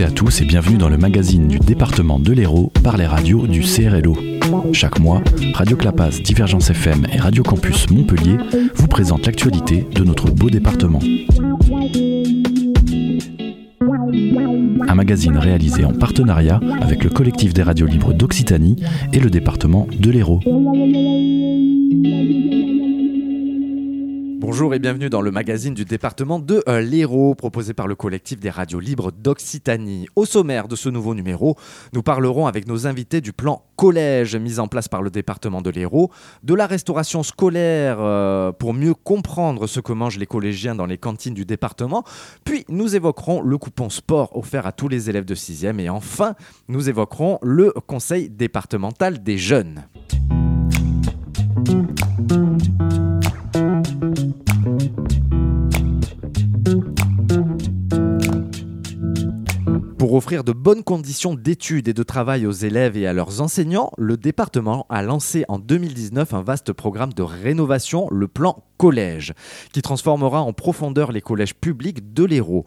et à tous et bienvenue dans le magazine du département de l'Hérault par les radios du CRLO. Chaque mois, Radio Clapas, Divergence FM et Radio Campus Montpellier vous présentent l'actualité de notre beau département. Un magazine réalisé en partenariat avec le collectif des radios libres d'Occitanie et le département de l'Hérault. Bonjour et bienvenue dans le magazine du département de euh, l'Hérault, proposé par le collectif des radios libres d'Occitanie. Au sommaire de ce nouveau numéro, nous parlerons avec nos invités du plan collège mis en place par le département de l'Hérault, de la restauration scolaire euh, pour mieux comprendre ce que mangent les collégiens dans les cantines du département, puis nous évoquerons le coupon sport offert à tous les élèves de 6e et enfin nous évoquerons le conseil départemental des jeunes. Offrir de bonnes conditions d'études et de travail aux élèves et à leurs enseignants, le département a lancé en 2019 un vaste programme de rénovation, le plan collège, qui transformera en profondeur les collèges publics de l'Hérault.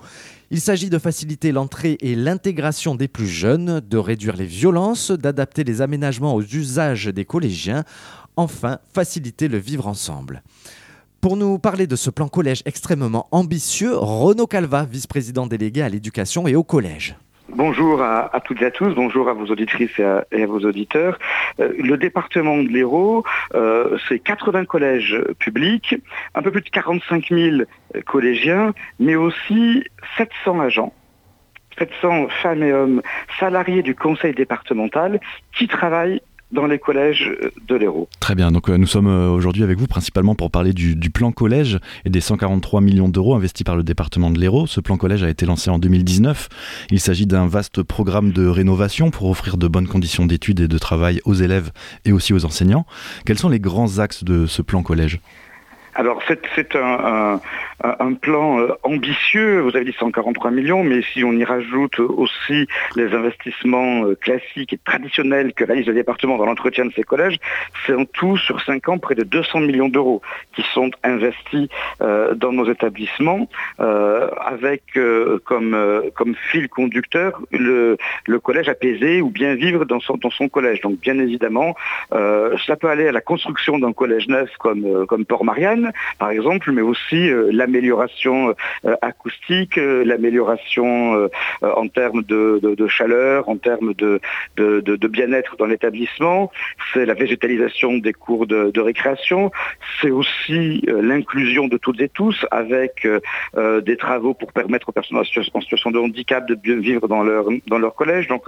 Il s'agit de faciliter l'entrée et l'intégration des plus jeunes, de réduire les violences, d'adapter les aménagements aux usages des collégiens, enfin faciliter le vivre ensemble. Pour nous parler de ce plan collège extrêmement ambitieux, Renaud Calva, vice-président délégué à l'éducation et au collège. Bonjour à, toutes et à tous, bonjour à vos auditrices et à, vos auditeurs. Euh, le département de l'Hérault, euh, c'est 80 collèges publics, un peu plus de 45 000 collégiens, mais aussi 700 agents 700 femmes et hommes salariés du conseil départemental qui travaillent dans les collèges de l'Hérault. Très bien, donc euh, nous sommes euh, aujourd'hui avec vous principalement pour parler du, plan collège et des 143 millions d'euros investis par le département de l'Hérault. Ce plan collège a été lancé en 2019. Il s'agit d'un vaste programme de rénovation pour offrir de bonnes conditions d'études et de travail aux élèves et aussi aux enseignants. Quels sont les grands axes de ce plan collège? Alors c'est un, plan euh, ambitieux, vous avez dit 143 millions, mais si on y rajoute aussi les investissements euh, classiques et traditionnels que réalise le département dans l'entretien de ces collèges, c'est en tout sur 5 ans près de 200 millions d'euros qui sont investis euh, dans nos établissements avec comme, fil conducteur le, collège apaisé ou bien vivre dans son, collège. Donc bien évidemment, ça peut aller à la construction d'un collège neuf comme Port-Marianne, par exemple, mais aussi euh, l'amélioration euh, acoustique, euh, l'amélioration en termes de, chaleur, en termes de, bien-être dans l'établissement, c'est la végétalisation des cours de, récréation, c'est aussi l'inclusion de toutes et tous avec des travaux pour permettre aux personnes en situation de handicap de bien vivre dans leur, dans leur collège. Donc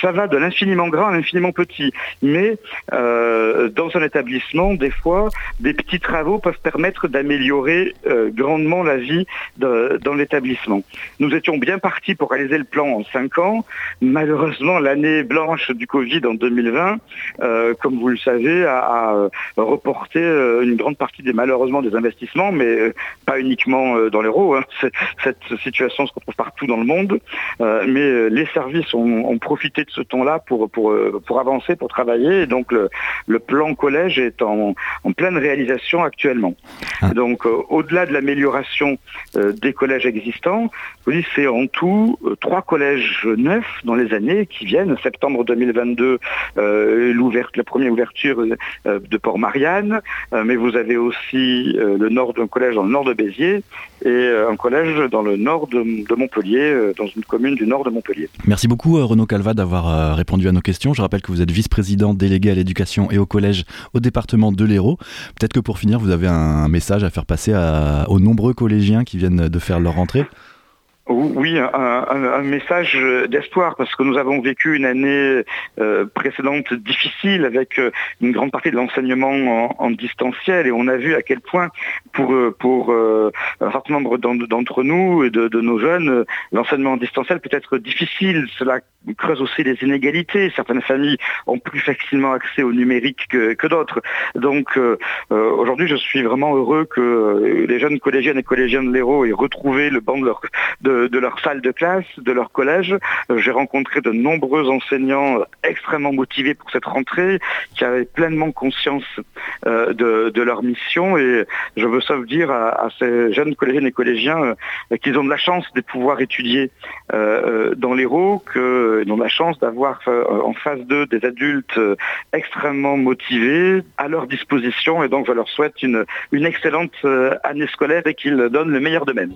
ça va de l'infiniment grand à l'infiniment petit. Mais dans un établissement, des fois, des petits travaux peuvent permettre permettre d'améliorer euh, grandement la vie dans l'établissement. Nous étions bien partis pour réaliser le plan en cinq ans. Malheureusement, l'année blanche du Covid en 2020, euh, comme vous le savez, a, euh, reporté une grande partie des malheureusement des investissements, mais pas uniquement dans l'euro. Hein. Cette situation se retrouve partout dans le monde, mais les services ont, profité de ce temps-là pour, pour, pour avancer, pour travailler. Et donc le, plan collège est en pleine réalisation actuellement. Ah. Donc euh, au-delà de l'amélioration euh, des collèges existants, vous c'est en tout euh, trois collèges neufs dans les années qui viennent. Septembre 2022, la première ouverture de Port-Marianne, mais vous avez aussi le nord d'un collège dans le nord de Béziers et un collège dans le nord de, Montpellier, dans une commune du nord de Montpellier. Merci beaucoup Renaud Calva d'avoir répondu à nos questions. Je rappelle que vous êtes vice-président délégué à l'éducation et au collège au département de l'Hérault. Peut-être que pour finir, vous avez un un message à faire passer aux nombreux collégiens qui viennent de faire leur rentrée oui, un, message d'espoir parce que nous avons vécu une année euh, précédente difficile avec euh, une grande partie de l'enseignement en, distanciel et on a vu à quel point pour, euh, pour un certain nombre d'entre nous et de, nos jeunes, l'enseignement en distanciel peut être difficile. Cela creuse aussi les inégalités. Certaines familles ont plus facilement accès au numérique que, d'autres. Donc aujourd'hui, je suis vraiment heureux que les jeunes collégiennes et collégiens de l'Hérault aient retrouvé le banc de leur, de, de, leur salle de classe, de leur collège. J'ai rencontré de nombreux enseignants extrêmement motivés pour cette rentrée, qui avaient pleinement conscience de, leur mission. Et je veux sauf dire à, ces jeunes collégiennes et collégiens qu'ils ont de la chance de pouvoir étudier dans l'Hérault, qu'ils ont de la chance d'avoir en face d'eux des adultes extrêmement motivés, à leur disposition. Et donc je leur souhaite une, une excellente année scolaire et qu'ils donnent le meilleur d'eux-mêmes.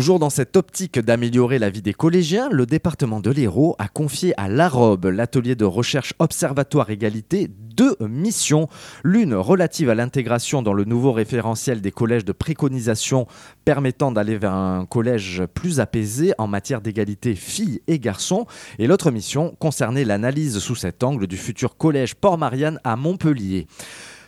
Toujours dans cette optique d'améliorer la vie des collégiens, le département de l'Hérault a confié à l'AROB, l'atelier de recherche Observatoire Égalité, deux missions. L'une relative à l'intégration dans le nouveau référentiel des collèges de préconisation permettant d'aller vers un collège plus apaisé en matière d'égalité filles et garçons. Et l'autre mission concernait l'analyse sous cet angle du futur collège Port-Marianne à Montpellier.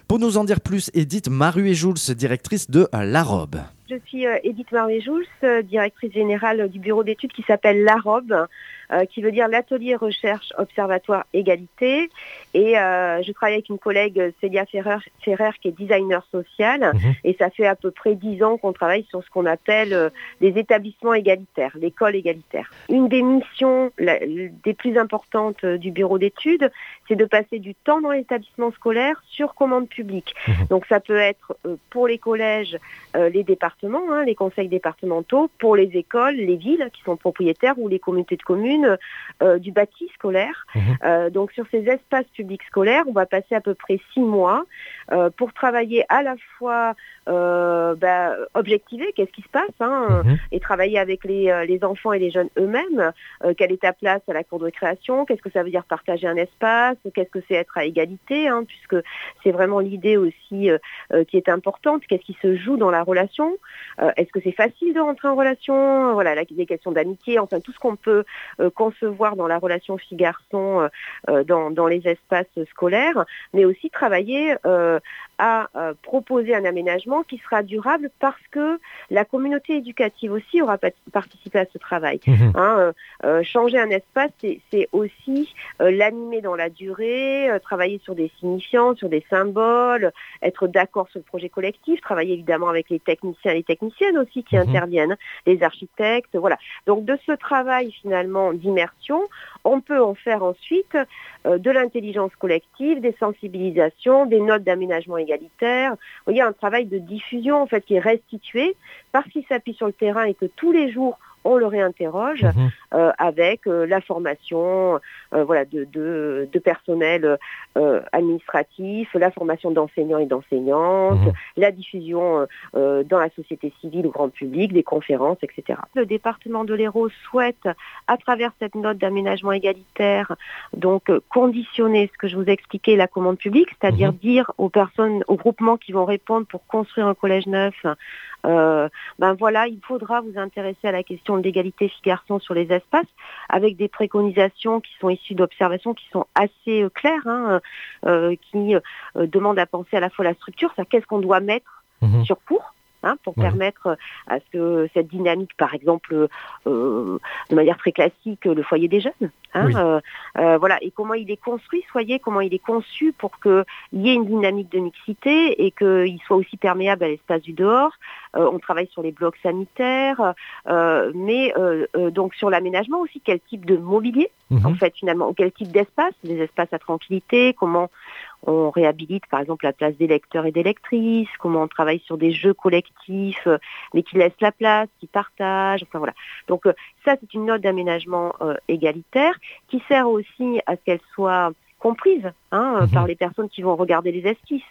Pour nous en dire plus, Edith Maruet-Jouls, directrice de l'AROB. Je suis euh, Edith Maruet-Jouls, euh, directrice générale du bureau d'études qui s'appelle l'AROB. Euh, qui veut dire l'atelier recherche observatoire égalité. Et euh, je travaille avec une collègue Célia Ferrer, Ferrer qui est designer social. Mhm. Et ça fait à peu près dix ans qu'on travaille sur ce qu'on appelle euh, les établissements égalitaires, l'école égalitaire. Une des missions des plus importantes du bureau d'études, c'est de passer du temps dans l'établissement scolaire sur commande publique. Mhm. Donc ça peut être pour les collèges, les départements, hein, les conseils départementaux, pour les écoles, les villes qui sont propriétaires ou les communautés de communes euh, du bâti scolaire. Mhm. Euh, donc sur ces espaces publics scolaires, on va passer à peu près six mois euh, pour travailler à la fois bah, objectiver qu'est-ce qui se passe hein, mhm. et travailler avec les, enfants et les jeunes eux-mêmes. quelle est ta place à la cour de création Qu'est-ce que ça veut dire partager un espace Qu'est-ce que c'est être à égalité hein, Puisque c'est vraiment l'idée aussi qui est importante. Qu'est-ce qui se joue dans la relation Est-ce que c'est facile de rentrer en relation Voilà, les questions d'amitié, enfin tout ce qu'on peut concevoir dans la relation fille-garçon euh, euh, dans, les espaces scolaires, mais aussi travailler euh, à proposer un aménagement qui sera durable parce que la communauté éducative aussi aura participé à ce travail. Mhm. Hein, changer un espace, c'est aussi l'animer dans la durée, travailler sur des signifiants, sur des symboles, être d'accord sur le projet collectif, travailler évidemment avec les techniciens et les techniciennes aussi qui mhm. interviennent, les architectes, voilà. Donc de ce travail finalement d'immersion, on peut en faire ensuite euh, de l'intelligence collective, des sensibilisations, des notes d'aménagement égalitaire. Vous voyez, un travail de diffusion en fait qui est restitué parce qu'il s'appuie sur le terrain et que tous les jours on le réinterroge mhm. euh, avec euh, la formation voilà, de, de, personnel administratif, la formation d'enseignants et d'enseignantes, mhm. la diffusion dans la société civile, au grand public, des conférences, etc. Le département de l'Hérault souhaite, à travers cette note d'aménagement égalitaire, donc conditionner ce que je vous ai expliqué, la commande publique, c'est-à-dire mhm. dire aux personnes, aux groupements qui vont répondre pour construire un collège neuf, ben voilà, il faudra vous intéresser à la question d'égalité filles-garçons sur les espaces, avec des préconisations qui sont issues d'observations qui sont assez euh, claires, hein, euh, qui euh, demandent à penser à la fois la structure, ça qu'est-ce qu'on doit mettre mhm. sur cours, Hein, pour permettre euh, à ce que cette dynamique, par exemple, euh, de manière très classique, le foyer des jeunes, hein, euh, voilà, et comment il est construit, soyez, comment il est conçu pour qu'il y ait une dynamique de mixité et qu'il soit aussi perméable à l'espace du dehors. on travaille sur les blocs sanitaires, mais donc sur l'aménagement aussi, quel type de mobilier, mhm. en fait, finalement, quel type d'espace, des espaces à tranquillité, comment on réhabilite par exemple la place des lecteurs et des lectrices, comment on travaille sur des jeux collectifs, euh, mais qui laissent la place, qui partagent, enfin voilà. Donc euh, ça c'est une note d'aménagement euh, égalitaire qui sert aussi à ce qu'elle soit comprise hein, mhm. par les personnes qui vont regarder les esquisses.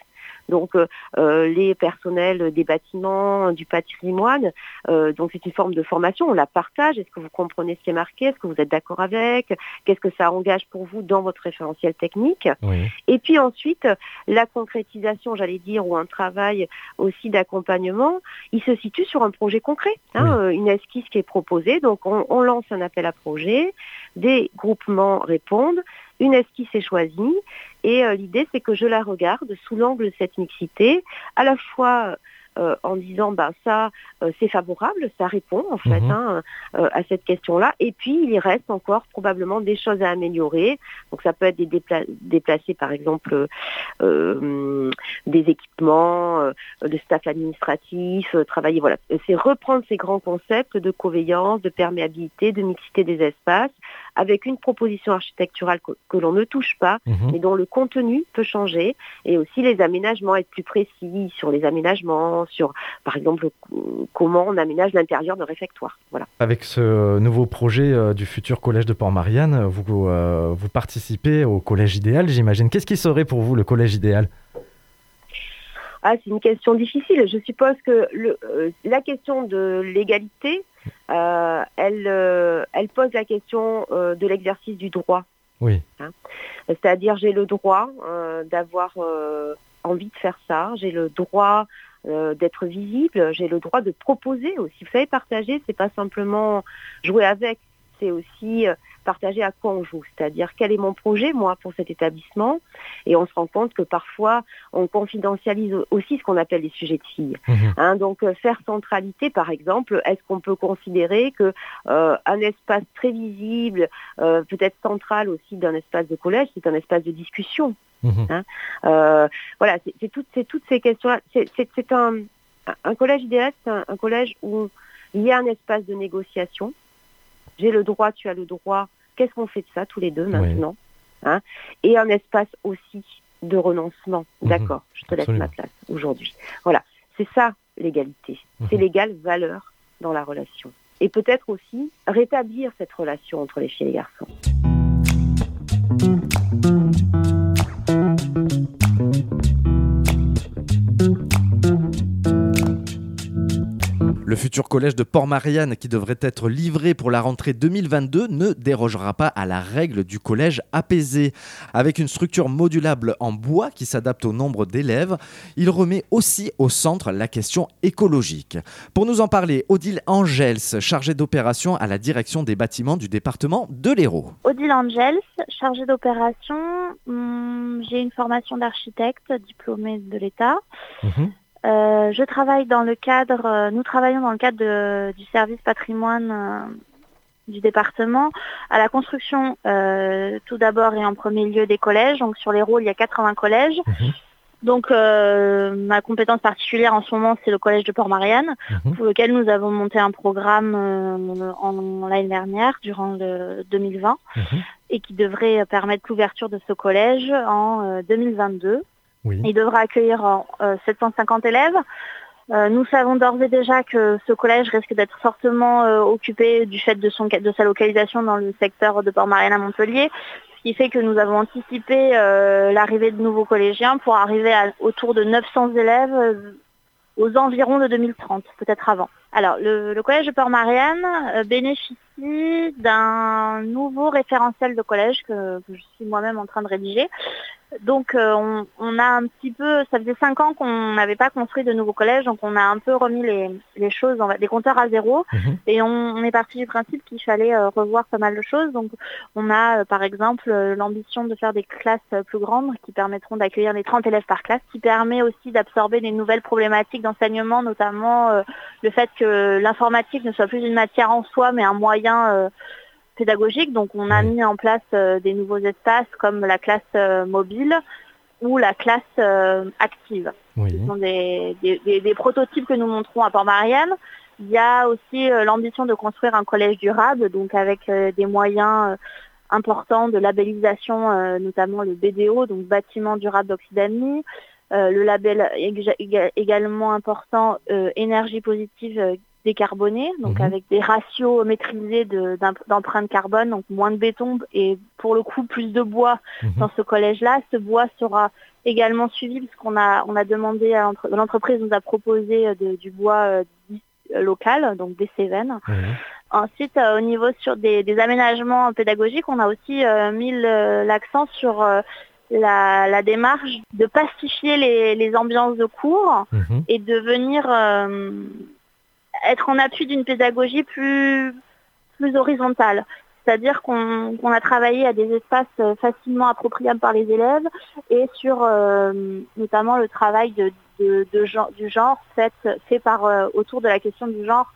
Donc euh, euh, les personnels des bâtiments, du patrimoine, euh, donc c'est une forme de formation, on la partage. Est-ce que vous comprenez ce qui est marqué? Est-ce que vous êtes d'accord avec? Qu'est-ce que ça engage pour vous dans votre référentiel technique? Et puis ensuite, la concrétisation, j'allais dire, ou un travail aussi d'accompagnement, il se situe sur un projet concret, hein, une esquisse qui est proposée. Donc on lance un appel à projet, des groupements répondent, une esquisse est choisie et euh, l'idée c'est que je la regarde sous l'angle de cette mixité, à la fois en disant bah ça c'est favorable, ça répond en fait mhm. hein, à cette question-là. Et puis il y reste encore probablement des choses à améliorer. Donc ça peut être des déplacer par exemple des équipements, de staff administratif, travailler voilà. C'est reprendre ces grands concepts de coveillance, de perméabilité, de mixité des espaces avec une proposition architecturale que, l'on ne touche pas, mhm. mais dont le contenu peut changer, et aussi les aménagements, être plus précis sur les aménagements, sur par exemple comment on aménage l'intérieur de réfectoire. Voilà. Avec ce nouveau projet euh, du futur collège de Port-Marianne, vous, euh, vous participez au collège idéal, j'imagine. Qu'est-ce qui serait pour vous le collège idéal? Ah, c'est une question difficile. Je suppose que le, euh, la question de l'égalité, euh, elle, euh, elle pose la question de l'exercice du droit. Oui. Hein. C'est-à-dire, j'ai le droit d'avoir envie de faire ça. J'ai le droit d'être visible. J'ai le droit de proposer aussi. Vous savez, partager, c'est pas simplement jouer avec. C'est aussi partager à quoi on joue, c'est-à-dire quel est mon projet, moi, pour cet établissement? Et on se rend compte que parfois, on confidentialise aussi ce qu'on appelle les sujets de filles. Mhm. Hein, donc, euh, faire centralité, par exemple, est-ce qu'on peut considérer que euh, un espace très visible, euh, peut-être central aussi d'un espace de collège, c'est un espace de discussion? Mhm. hein Voilà, c'est toutes, toutes ces questions. C'est un, un collège idéal, c'est un collège où il y a un espace de négociation j'ai le droit, tu as le droit. Qu'est-ce qu'on fait de ça tous les deux maintenant hein? Et un espace aussi de renoncement. Mhm. D'accord, je te laisse ma place aujourd'hui. Voilà, c'est ça l'égalité. C'est mhm. l'égale valeur dans la relation. Et peut-être aussi rétablir cette relation entre les filles et les garçons. Le futur collège de Port-Marianne, qui devrait être livré pour la rentrée 2022, ne dérogera pas à la règle du collège apaisé. Avec une structure modulable en bois qui s'adapte au nombre d'élèves, il remet aussi au centre la question écologique. Pour nous en parler, Odile Angels, chargée d'opération à la direction des bâtiments du département de l'Hérault. Odile Angels, chargée d'opération, hmm, j'ai une formation d'architecte diplômée de l'État. Mhm. Euh, je travaille dans le cadre, euh, nous travaillons dans le cadre du service patrimoine euh, du département à la construction tout d'abord et en premier lieu des collèges. Donc sur les rôles, il y a 80 collèges. Mhm. Donc ma compétence particulière en ce moment, c'est le collège de Port-Marianne, mhm. pour lequel nous avons monté un programme en, l'année dernière, durant le 2020, mhm. et qui devrait permettre l'ouverture de ce collège en 2022. Il devra accueillir 750 euh, élèves. Euh, nous savons d'ores et déjà que ce collège risque d'être fortement euh, occupé du fait de, sa localisation dans le secteur de Port-Marianne à Montpellier, ce qui fait que nous avons anticipé l'arrivée de nouveaux collégiens pour arriver à autour de 900 élèves aux environs de 2030, peut-être avant. Alors, le, le collège de Port-Marianne bénéficie d'un nouveau référentiel de collège que je suis moi-même en train de rédiger, donc euh, on, a un petit peu, ça faisait cinq ans qu'on n'avait pas construit de nouveaux collèges, donc on a un peu remis les, choses, des compteurs à zéro, mhm. et on, est parti du principe qu'il fallait euh, revoir pas mal de choses. Donc on a euh, par exemple l'ambition de faire des classes plus grandes qui permettront d'accueillir les 30 élèves par classe, qui permet aussi d'absorber des nouvelles problématiques d'enseignement, notamment le fait que l'informatique ne soit plus une matière en soi, mais un moyen pédagogique. Donc on a mis en place euh, des nouveaux espaces comme la classe euh, mobile ou la classe euh, active. Ce sont des, prototypes que nous montrons à Port-Marianne. Il y a aussi l'ambition de construire un collège durable, donc avec des moyens importants de labellisation, notamment le BDO, donc bâtiment durable d'Occitanie, le label également important énergie positive décarboné, donc mhm. avec des ratios maîtrisés d'empreinte carbone, donc moins de béton et pour le coup plus de bois mhm. dans ce collège-là. Ce bois sera également suivi parce qu'on a, on a demandé à l'entreprise nous a proposé euh, du bois euh, euh, local, donc des Cévennes. Ensuite, au niveau sur des, aménagements pédagogiques, on a aussi mis l'accent sur la, démarche de pacifier les, ambiances de cours mhm. et de venir être en appui d'une pédagogie plus, plus horizontale. C'est-à-dire qu'on a travaillé à des espaces euh, facilement appropriables par les élèves et sur euh, notamment le travail de, du genre fait, fait par, autour de la question du genre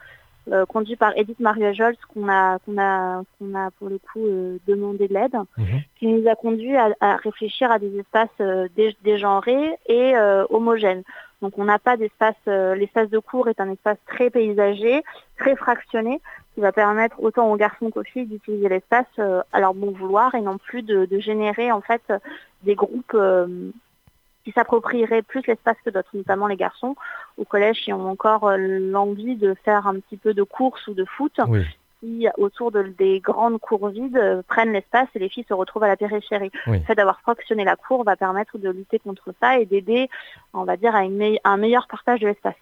euh, conduit par Edith Maria Jols, qu'on a, qu'on a, qu'on a pour le coup euh, demandé de l'aide, mhm. qui nous a conduit à, réfléchir à des espaces euh, dégenrés et homogènes. Donc on n'a pas d'espace, l'espace de cours est un espace très paysager, très fractionné, qui va permettre autant aux garçons qu'aux filles d'utiliser l'espace à leur bon vouloir et non plus de, de générer en fait des groupes qui s'approprieraient plus l'espace que d'autres, notamment les garçons au collège qui ont encore euh, l'envie de faire un petit peu de course ou de foot. qui, autour des grandes cours vides, euh, prennent l'espace et les filles se retrouvent à la périphérie. Le fait d'avoir fractionné la cour va permettre de lutter contre ça et d'aider, on va dire, à un meilleur partage de l'espace.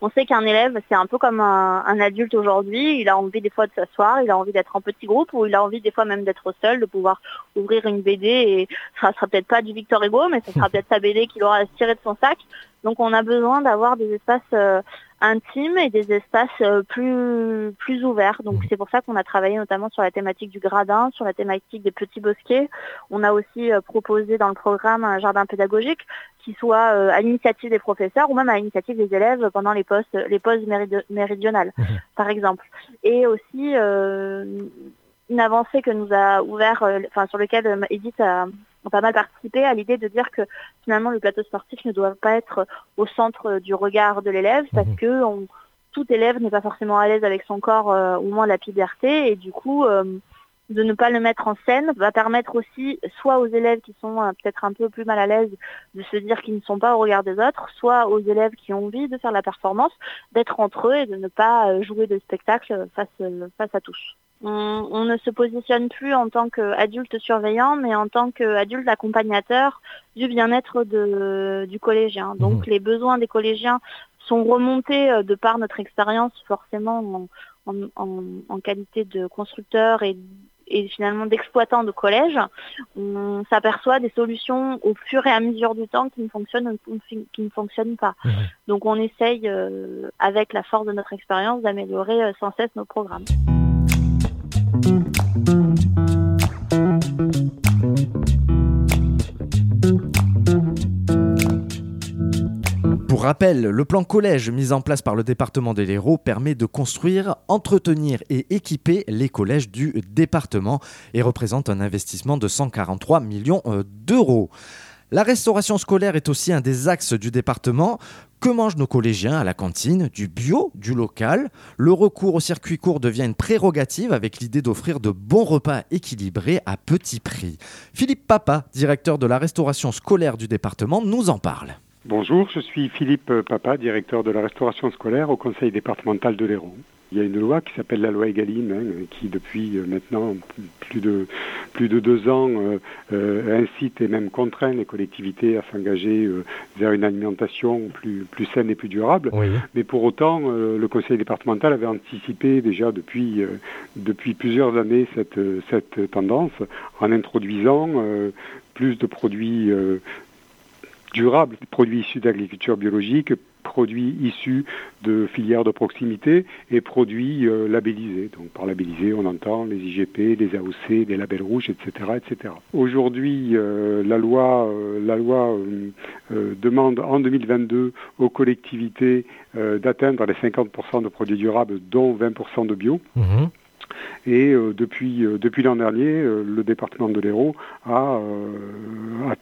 On sait qu'un élève, c'est un peu comme un, adulte aujourd'hui. Il a envie des fois de s'asseoir, il a envie d'être en petit groupe ou il a envie des fois même d'être seul, de pouvoir ouvrir une BD et ça sera peut-être pas du Victor Hugo, mais ce sera peut-être sa BD qu'il aura tiré de son sac. Donc on a besoin d'avoir des espaces euh, intimes et des espaces euh, plus, plus ouverts. Donc mmh. c'est pour ça qu'on a travaillé notamment sur la thématique du gradin, sur la thématique des petits bosquets. On a aussi euh, proposé dans le programme un jardin pédagogique qui soit à l'initiative des professeurs ou même à l'initiative des élèves pendant les postes, les pauses méridionales, mmh. par exemple. Et aussi une avancée que nous a ouvert, enfin sur lequel Edith a, ont pas mal participé à l'idée de dire que finalement le plateau sportif ne doit pas être au centre du regard de l'élève parce mhm. que tout élève n'est pas forcément à l'aise avec son corps euh, au moins la puberté et du coup euh, de ne pas le mettre en scène va permettre aussi soit aux élèves qui sont euh, peut-être un peu plus mal à l'aise de se dire qu'ils ne sont pas au regard des autres, soit aux élèves qui ont envie de faire la performance, d'être entre eux et de ne pas jouer de spectacle face, face à tous on, ne se positionne plus en tant qu'adulte surveillant, mais en tant qu'adulte accompagnateur du bien-être du collégien. Donc mmh. les besoins des collégiens sont remontés euh, de par notre expérience forcément en, qualité de constructeur et, finalement d'exploitant de collège. On s'aperçoit des solutions au fur et à mesure du temps qui ne fonctionnent, qui ne fonctionnent pas. Mmh. Donc on essaye, euh, avec la force de notre expérience, d'améliorer euh, sans cesse nos programmes. Pour rappel, le plan collège mis en place par le département de l'Hérault permet de construire, entretenir et équiper les collèges du département et représente un investissement de 143 millions euh, d'euros. La restauration scolaire est aussi un des axes du département. Que mangent nos collégiens à la cantine? Du bio, du local. Le recours au circuit court devient une prérogative avec l'idée d'offrir de bons repas équilibrés à petit prix. Philippe Papa, directeur de la restauration scolaire du département, nous en parle. Bonjour, je suis Philippe Papa, directeur de la restauration scolaire au conseil départemental de l'Hérault. Il y a une loi qui s'appelle la loi Egalim, hein, qui depuis euh, maintenant plus de, plus de deux ans euh, euh, incite et même contraint les collectivités à s'engager vers une alimentation plus, plus saine et plus durable. Mais pour autant, le conseil départemental avait anticipé déjà depuis, depuis plusieurs années cette, cette tendance en introduisant plus de produits durables, produits issus d'agriculture biologique, produits issus de filières de proximité et produits euh, labellisés. Donc par labellisés, on entend les IGP, les AOC, les labels rouges, etc. etc. Aujourd'hui, euh, la loi, euh, la loi demande en 2022 aux collectivités d'atteindre les 50% de produits durables, dont 20% de bio. Mmh. Et euh, depuis, euh, depuis l'an dernier, euh, le département de l'Hérault a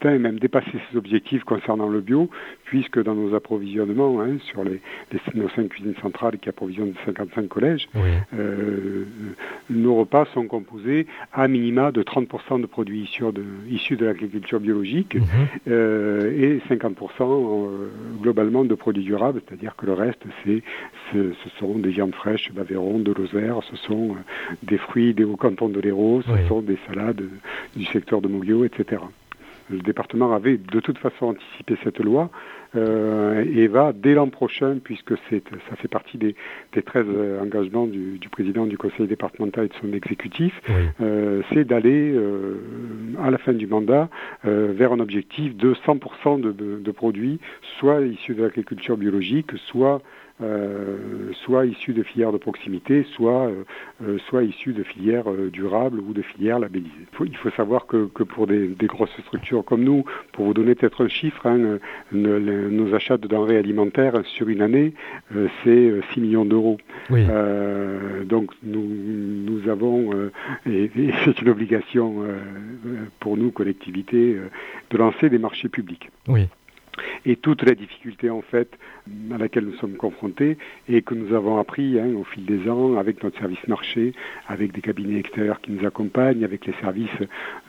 atteint et même dépassé ses objectifs concernant le bio, puisque dans nos approvisionnements, hein, sur les, nos cinq cuisines centrales qui approvisionnent 55 collèges, nos repas sont composés à minima de 30% de produits issus de, issus de l'agriculture biologique mhm. et 50% globalement de produits durables, c'est-à-dire que le reste, c'est, ce sont des viandes fraîches, bavérons, de Lozère, ce sont des fruits des hauts cantons de l'Hérault, ce sont des salades du secteur de Moguio, etc. Le département avait de toute façon anticipé cette loi euh, et va dès l'an prochain, puisque ça fait partie des, des 13 euh, engagements du, président du conseil départemental et de son exécutif, euh, c'est d'aller à la fin du mandat vers un objectif de 100% de, de, produits, soit issus de l'agriculture biologique, soit soit issus de filières de proximité, soit, soit issus de filières durables ou de filières labellisées. Il faut, savoir que, pour des, grosses structures comme nous, pour vous donner peut-être un chiffre, hein, nos achats de denrées alimentaires sur une année, c'est 6 millions d'euros. donc nous, nous avons, et, et c'est une obligation pour nous, collectivités, de lancer des marchés publics. Oui. Et toute la difficulté en fait à laquelle nous sommes confrontés et que nous avons appris hein, au fil des ans avec notre service marché, avec des cabinets extérieurs qui nous accompagnent, avec les services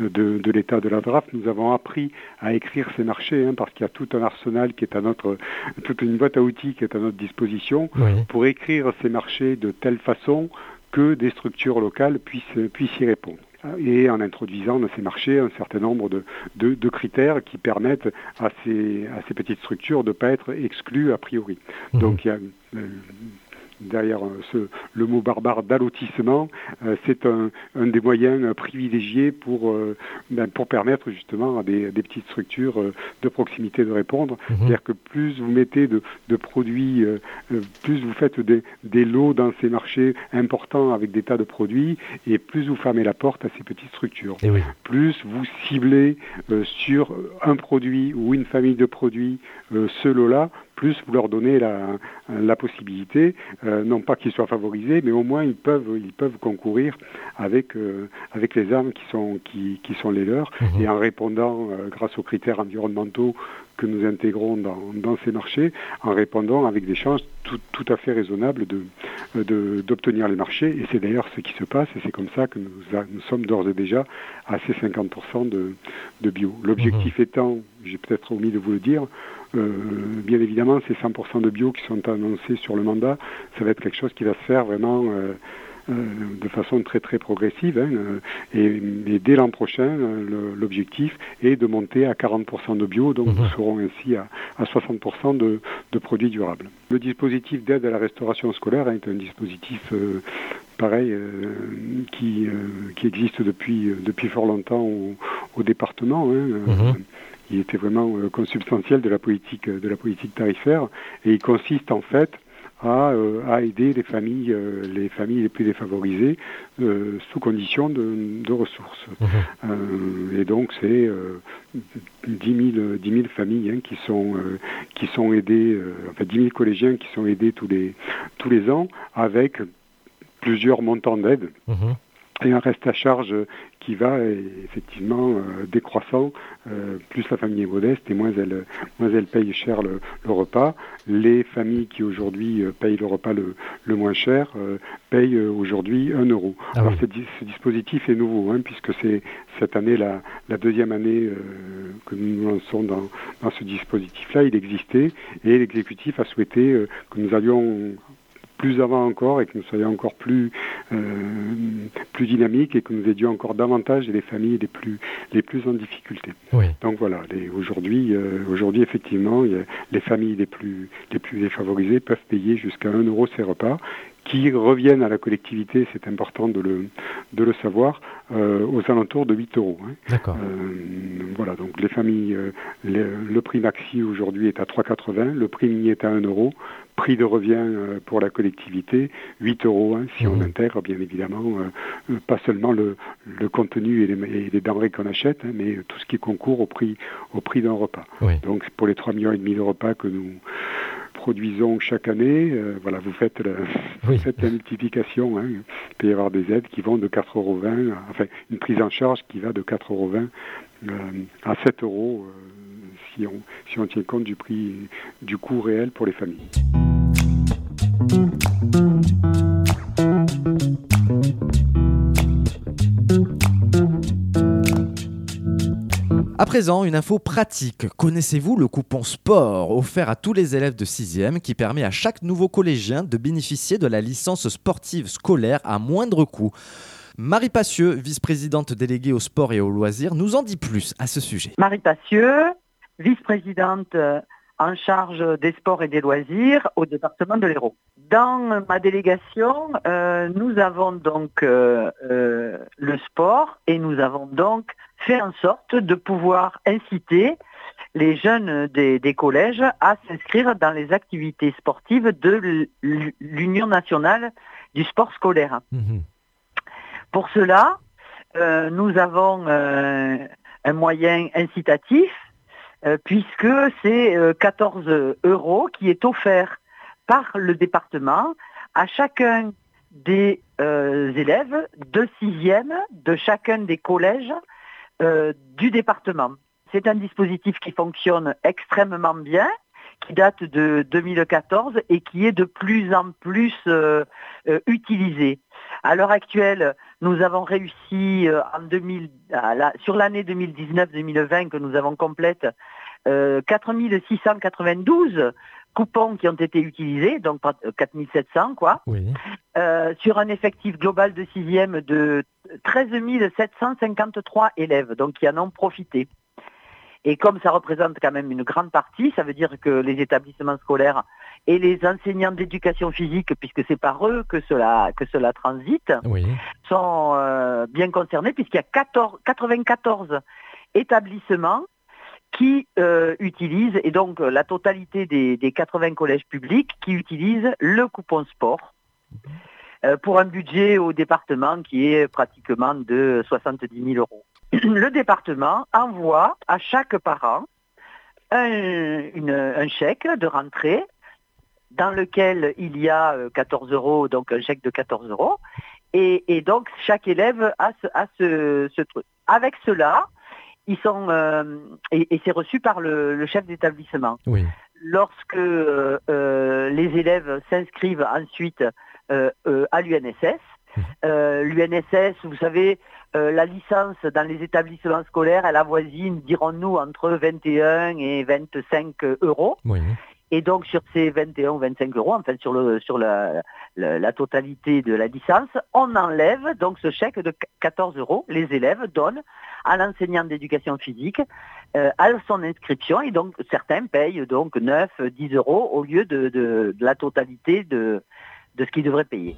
euh, de, l'État de la draft, nous avons appris à écrire ces marchés hein, parce qu'il y a tout un arsenal qui est à notre, toute une boîte à outils qui est à notre disposition pour écrire ces marchés de telle façon que des structures locales puissent, puissent y répondre et en introduisant dans ces marchés un certain nombre de, de, critères qui permettent à ces, à ces petites structures de ne pas être exclues a priori. Donc il y a euh, derrière euh, ce, le mot barbare d'allotissement, euh, c'est un, des moyens euh, privilégiés pour, ben, pour permettre justement à des, petites structures de proximité de répondre. Mhm. C'est-à-dire que plus vous mettez de, produits, plus vous faites des, lots dans ces marchés importants avec des tas de produits, et plus vous fermez la porte à ces petites structures. Eh plus vous ciblez sur un produit ou une famille de produits ce lot-là, plus vous leur donnez la, possibilité, euh, non pas qu'ils soient favorisés, mais au moins ils peuvent, ils peuvent concourir avec, euh, avec les armes qui sont, qui, qui sont les leurs, mhm. et en répondant, euh, grâce aux critères environnementaux que nous intégrons dans, dans ces marchés, en répondant avec des chances tout, tout à fait raisonnables d'obtenir de, les marchés. Et c'est d'ailleurs ce qui se passe, et c'est comme ça que nous, nous sommes d'ores et déjà à ces 50% de, de bio. L'objectif mhm. étant, j'ai peut-être omis de vous le dire, bien évidemment, ces 100% de bio qui sont annoncés sur le mandat, ça va être quelque chose qui va se faire vraiment euh, euh, de façon très très progressive. Hein, et, dès l'an prochain, l'objectif est de monter à 40% de bio, donc nous mhm. serons ainsi à, 60% de, produits durables. Le dispositif d'aide à la restauration scolaire est un dispositif pareil qui, qui existe depuis, depuis fort longtemps au, département. Hein, mhm il était vraiment euh, consubstantiel de la politique de la politique tarifaire. Et il consiste en fait à, euh, à aider les familles euh, les familles les plus défavorisées sous condition de, de ressources. Mmh. et donc c'est 10 000, 10 000 familles hein, qui sont qui sont aidées enfin 10 000 collégiens qui sont aidés tous les tous les ans avec plusieurs montants d'aide. Mmh et un reste à charge qui va effectivement euh, décroissant. Euh, plus la famille est modeste et moins elle, moins elle paye cher le, repas. Les familles qui aujourd'hui euh, payent le repas le, le moins cher payent aujourd'hui 1 euro. Ah Alors ce, dispositif est nouveau hein, puisque c'est cette année la, la deuxième année que nous nous lançons dans, dans ce dispositif-là. Il existait et l'exécutif a souhaité que nous allions plus avant encore et que nous soyons encore plus, euh, plus dynamiques et que nous aidions encore davantage les familles les plus, les plus en difficulté. Donc voilà, aujourd'hui, euh, aujourd'hui effectivement, les familles les plus, les plus défavorisées peuvent payer jusqu'à 1 euro ces repas qui reviennent à la collectivité, c'est important de le, de le savoir, euh, aux alentours de 8 euros. Hein. D'accord. voilà, donc les familles, le prix maxi aujourd'hui est à 3,80, le prix mini est à 1 euro, prix de revient euh, pour la collectivité, 8 euros, hein, si on mmh. intègre bien évidemment euh, euh, pas seulement le, contenu et les, denrées qu'on achète, hein, mais tout ce qui concourt au prix, au prix d'un repas. Donc pour les 3 millions et demi de repas que nous produisons chaque année, voilà, vous faites, la, la multiplication. Hein. Il peut y avoir des aides qui vont de 4,20 euros, enfin une prise en charge qui va de 4,20 euros à 7 euros si on, si on tient compte du prix, du coût réel pour les familles. À présent, une info pratique. Connaissez-vous le coupon sport offert à tous les élèves de 6e qui permet à chaque nouveau collégien de bénéficier de la licence sportive scolaire à moindre coût? Marie Passieux, vice-présidente déléguée au sport et aux loisirs, nous en dit plus à ce sujet. Marie Passieux, vice-présidente euh, en charge des sports et des loisirs au département de l'Hérault. Dans ma délégation, euh, nous avons donc euh, le sport et nous avons donc fait en sorte de pouvoir inciter les jeunes des, collèges à s'inscrire dans les activités sportives de l'Union nationale du sport scolaire. Mhm. Pour cela, nous avons un moyen incitatif puisque c'est 14 euros qui est offert par le département à chacun des élèves de sixième de chacun des collèges du département. C'est un dispositif qui fonctionne extrêmement bien, qui date de 2014 et qui est de plus en plus euh, euh, utilisé. À l'heure actuelle, nous avons réussi euh, en 2000, sur l'année 2019-2020 que nous avons complète, 4692 coupons qui ont été utilisés, donc 4700 quoi, sur un effectif global de sixième de 13 753 élèves, donc qui en ont profité. Et comme ça représente quand même une grande partie, ça veut dire que les établissements scolaires et les enseignants d'éducation physique, puisque c'est par eux que cela, que cela transite, sont euh, bien concernés, puisqu'il y a 14, 94 établissements qui euh, utilisent, et donc la totalité des, 80 collèges publics qui utilisent le coupon sport euh, pour un budget au département qui est pratiquement de 70 000 euros. le département envoie à chaque parent un, chèque de rentrée dans lequel il y a 14 euh, euros, donc un chèque de 14 euros. Et, donc chaque élève a ce, truc. Avec cela, ils sont euh, et, c'est reçu par le, chef d'établissement. Lorsque euh, les élèves s'inscrivent ensuite à l'UNSS, mmh. l'UNSS, vous savez, la licence dans les établissements scolaires, elle avoisine, dirons-nous, entre 21 et 25 euros. Et donc sur ces 21 ou 25 euros, enfin sur, sur la, totalité de la licence, on enlève donc ce chèque de 14 euros. Les élèves donnent à l'enseignant d'éducation physique euh, à son inscription et donc certains payent donc 9, 10 euros au lieu de, la totalité de ce qu'ils devraient payer.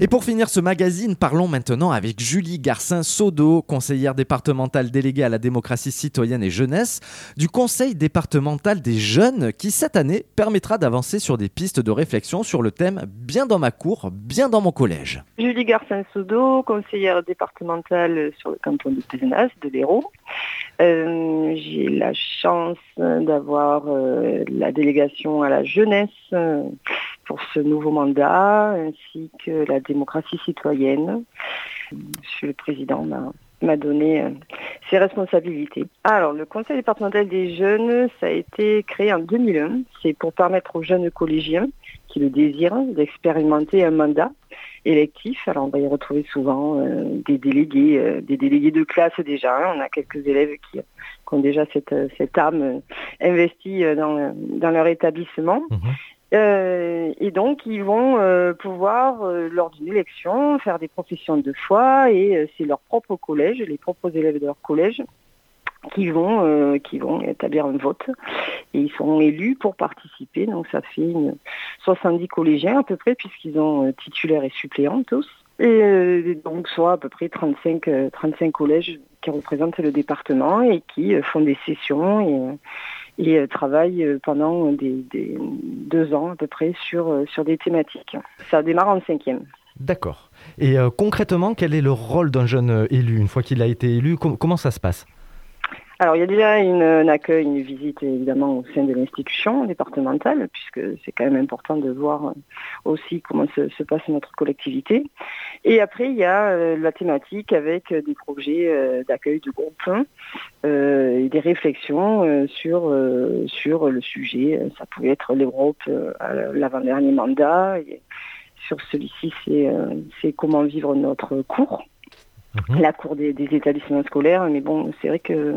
Et pour finir ce magazine, parlons maintenant avec Julie Garcin-Sodo, conseillère départementale déléguée à la démocratie citoyenne et jeunesse du Conseil départemental des jeunes qui cette année permettra d'avancer sur des pistes de réflexion sur le thème Bien dans ma cour, bien dans mon collège. Julie Garcin-Sodo, conseillère départementale sur le canton de Pézenas, de l'Hérault. Euh, j'ai la chance d'avoir euh, la délégation à la jeunesse euh, pour ce nouveau mandat, ainsi que la démocratie citoyenne. Monsieur le Président m'a donné ses responsabilités. Alors, le Conseil départemental des jeunes, ça a été créé en 2001. C'est pour permettre aux jeunes collégiens qui le désirent d'expérimenter un mandat électif. Alors on va y retrouver souvent euh, des délégués, euh, des délégués de classe déjà. On a quelques élèves qui, ont déjà cette, âme investie euh, dans, leur établissement. Mhm. et donc ils vont pouvoir, lors d'une élection, faire des professions de foi et c'est leur propre collège, les propres élèves de leur collège qui vont, euh, qui vont établir un vote. Et ils seront élus pour participer. Donc ça fait une 70 collégiens à peu près, puisqu'ils ont euh, titulaires et suppléants tous. Et euh, donc soit à peu près 35, 35 collèges qui représentent le département et qui font des sessions et travaillent pendant des, deux ans à peu près sur, sur des thématiques. Ça démarre en cinquième. D'accord. Et concrètement, quel est le rôle d'un jeune élu une fois qu'il a été élu? Comment ça se passe? Alors il y a déjà un accueil, une visite évidemment au sein de l'institution départementale, puisque c'est quand même important de voir aussi comment se, passe notre collectivité. Et après il y a euh, la thématique avec des projets euh, d'accueil de groupe euh, et des réflexions sur, sur le sujet. Ça pouvait être l'Europe à l'avant-dernier mandat. Et sur celui-ci, c'est comment vivre notre cours Mhm. la cour des, établissements scolaires. Mais bon, c'est vrai que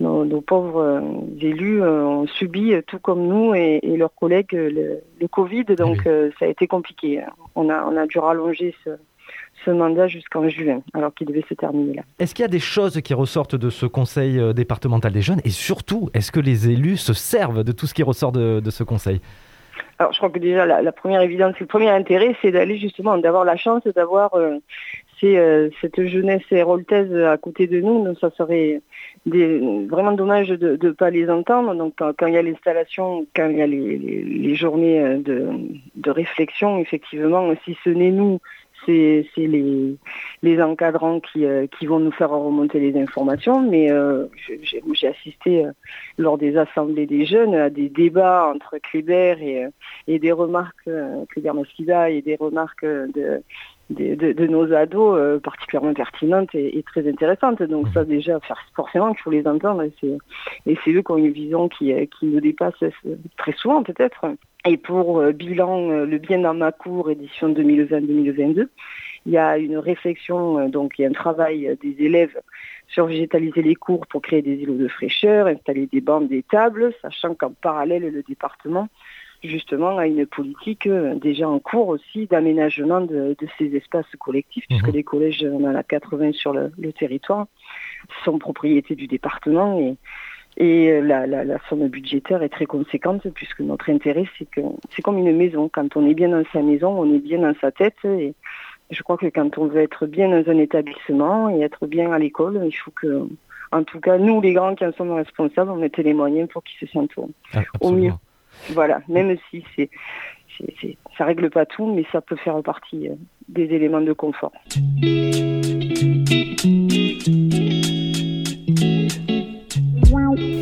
nos, pauvres euh, élus euh, ont subi, euh, tout comme nous et, leurs collègues, le, Covid. Donc ça a été compliqué. On a, on a dû rallonger ce, mandat jusqu'en juin, alors qu'il devait se terminer là. Est-ce qu'il y a des choses qui ressortent de ce conseil départemental des jeunes? Et surtout, est-ce que les élus se servent de tout ce qui ressort de ce conseil? Alors je crois que déjà la, première évidence, le premier intérêt, c'est d'aller justement, d'avoir la chance d'avoir euh, euh, cette jeunesse héroltaise à côté de nous. Donc ça serait vraiment dommage de ne pas les entendre. Donc quand, il y a l'installation, quand il y a les, journées euh, de, réflexion, effectivement, si ce n'est nous, c'est les, encadrants euh, qui, vont nous faire remonter les informations. Mais j'ai assisté lors des assemblées des jeunes à des débats entre Kléber et, des remarques, Kléber Mesquida et des remarques de, de, nos ados euh, particulièrement pertinentes et, très intéressantes. Donc ça déjà, forcément qu'il faut les entendre et c'est eux qui ont une vision qui, euh, qui nous dépasse euh, très souvent peut-être. Et pour bilan Le bien dans ma cour, édition 2020-2022, il y a une réflexion, donc il y a un travail des élèves sur végétaliser les cours pour créer des îlots de fraîcheur, installer des bandes, des tables, sachant qu'en parallèle, le département justement à une politique euh, déjà en cours aussi d'aménagement de, ces espaces collectifs, puisque mhm. les collèges, on en a 80 sur le, territoire, sont propriété du département et, et euh, la, somme budgétaire est très conséquente puisque notre intérêt, c'est que c'est comme une maison. Quand on est bien dans sa maison, on est bien dans sa tête. Et je crois que quand on veut être bien dans un établissement et être bien à l'école, il faut que, en tout cas, nous, les grands qui en sommes responsables, on mette les moyens pour qu'ils se sentent au mieux. Voilà, même si c'est, c'est, ça règle pas tout, mais ça peut faire partie euh, des éléments de confort.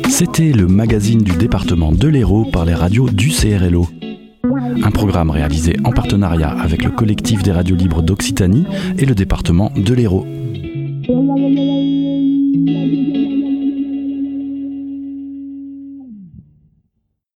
C'était le magazine du département de l'Hérault par les radios du CRLO. Un programme réalisé en partenariat avec le collectif des radios libres d'Occitanie et le département de l'Hérault.